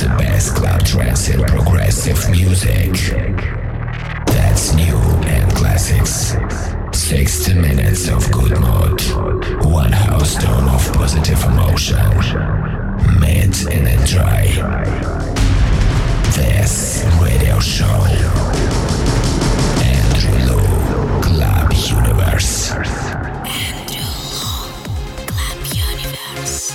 the best club trance and progressive music. That's new and classics. 60 minutes of good mood. One house tone of positive emotion. in a enjoy. This radio show. Andrew Lu, Club Universe. Andrew Lu, Club Universe.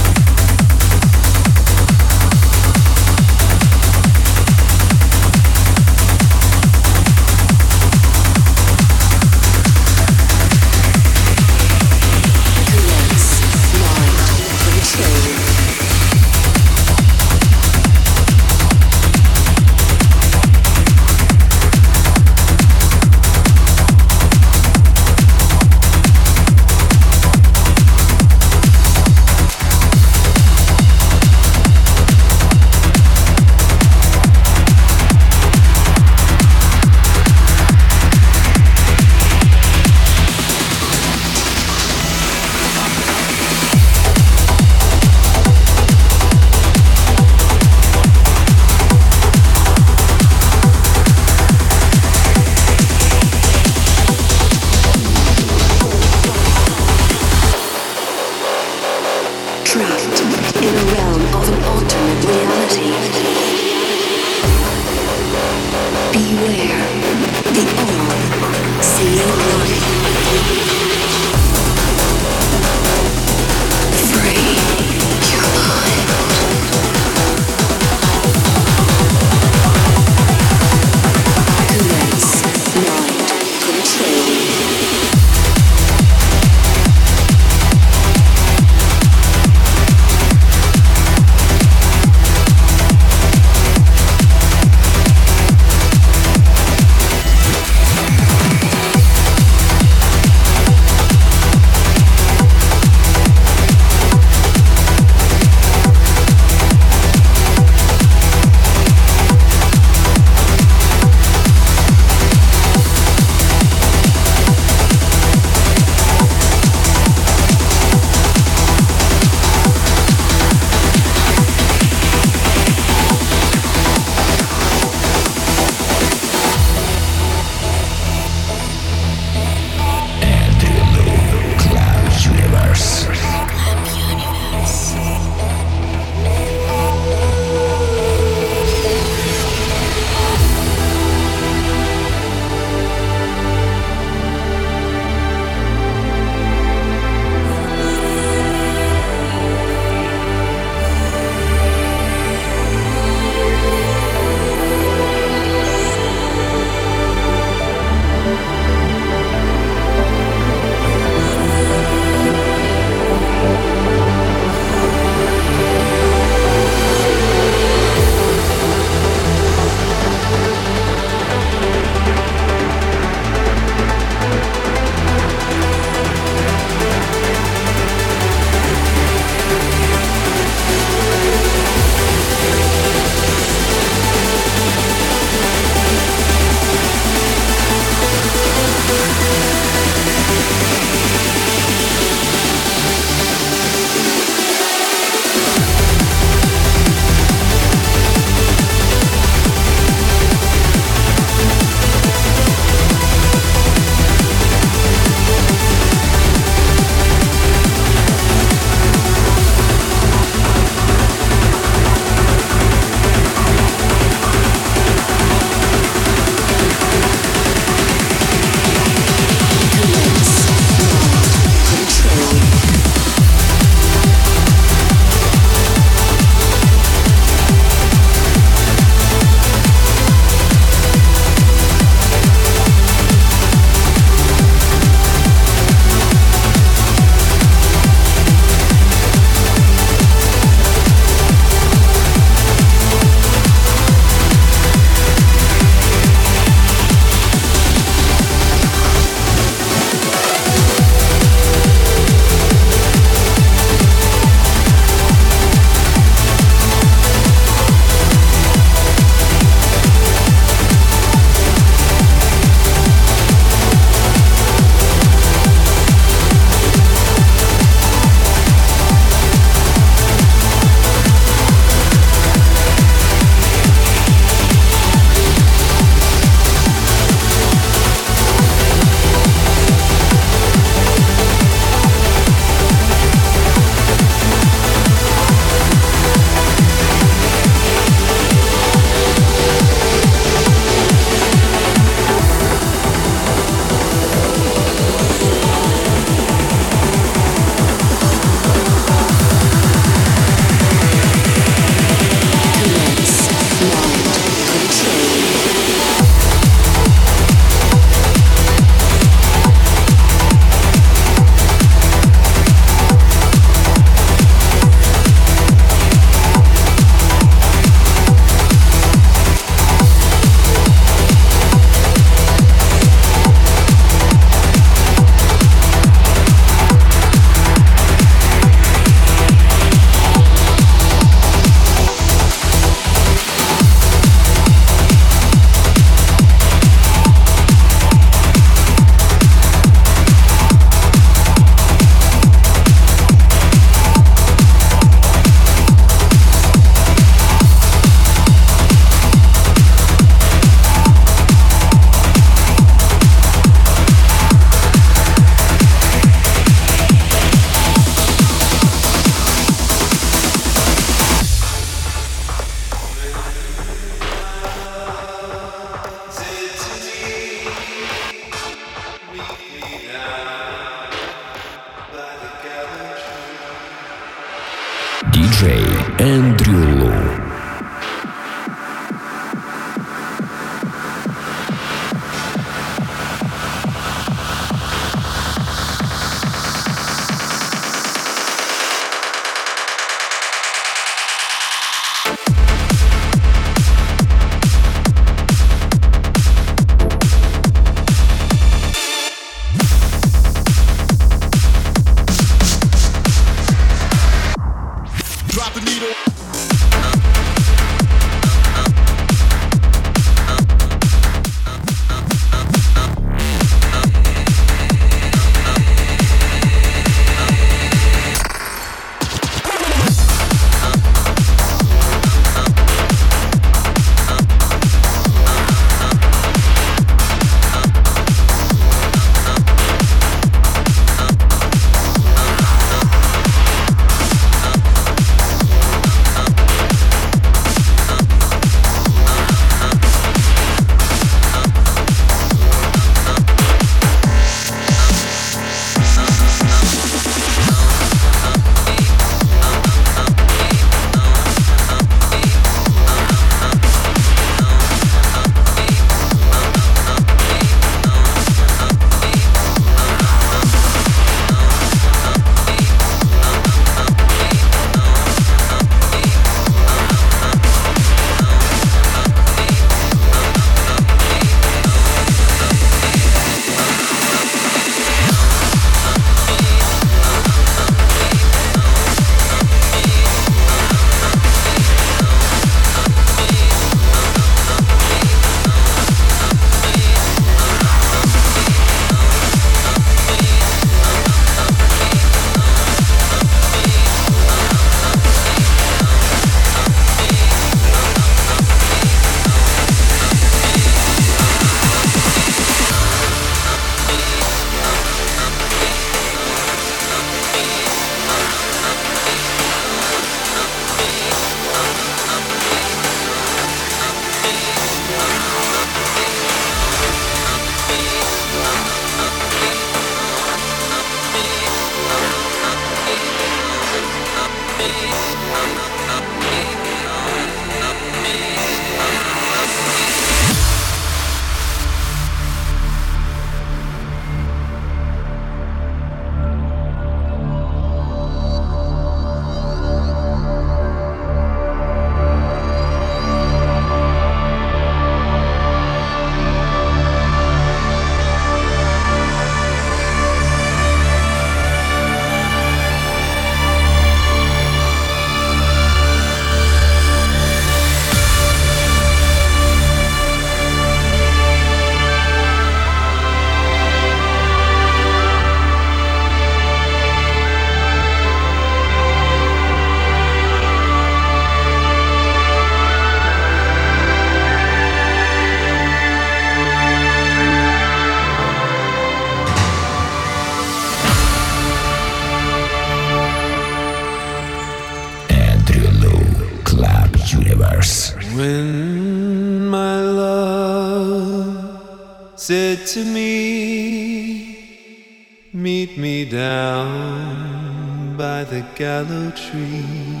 Gallow tree.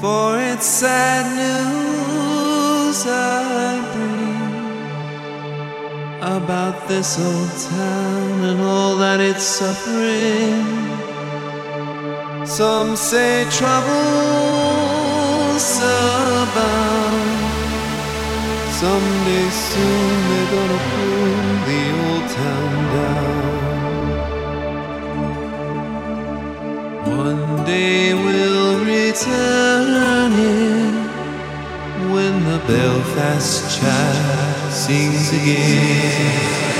For it's sad news I bring about this old town and all that it's suffering. Some say troubles abound. Someday soon they're gonna pull the old town down. One day we'll return here when the Belfast child sings again.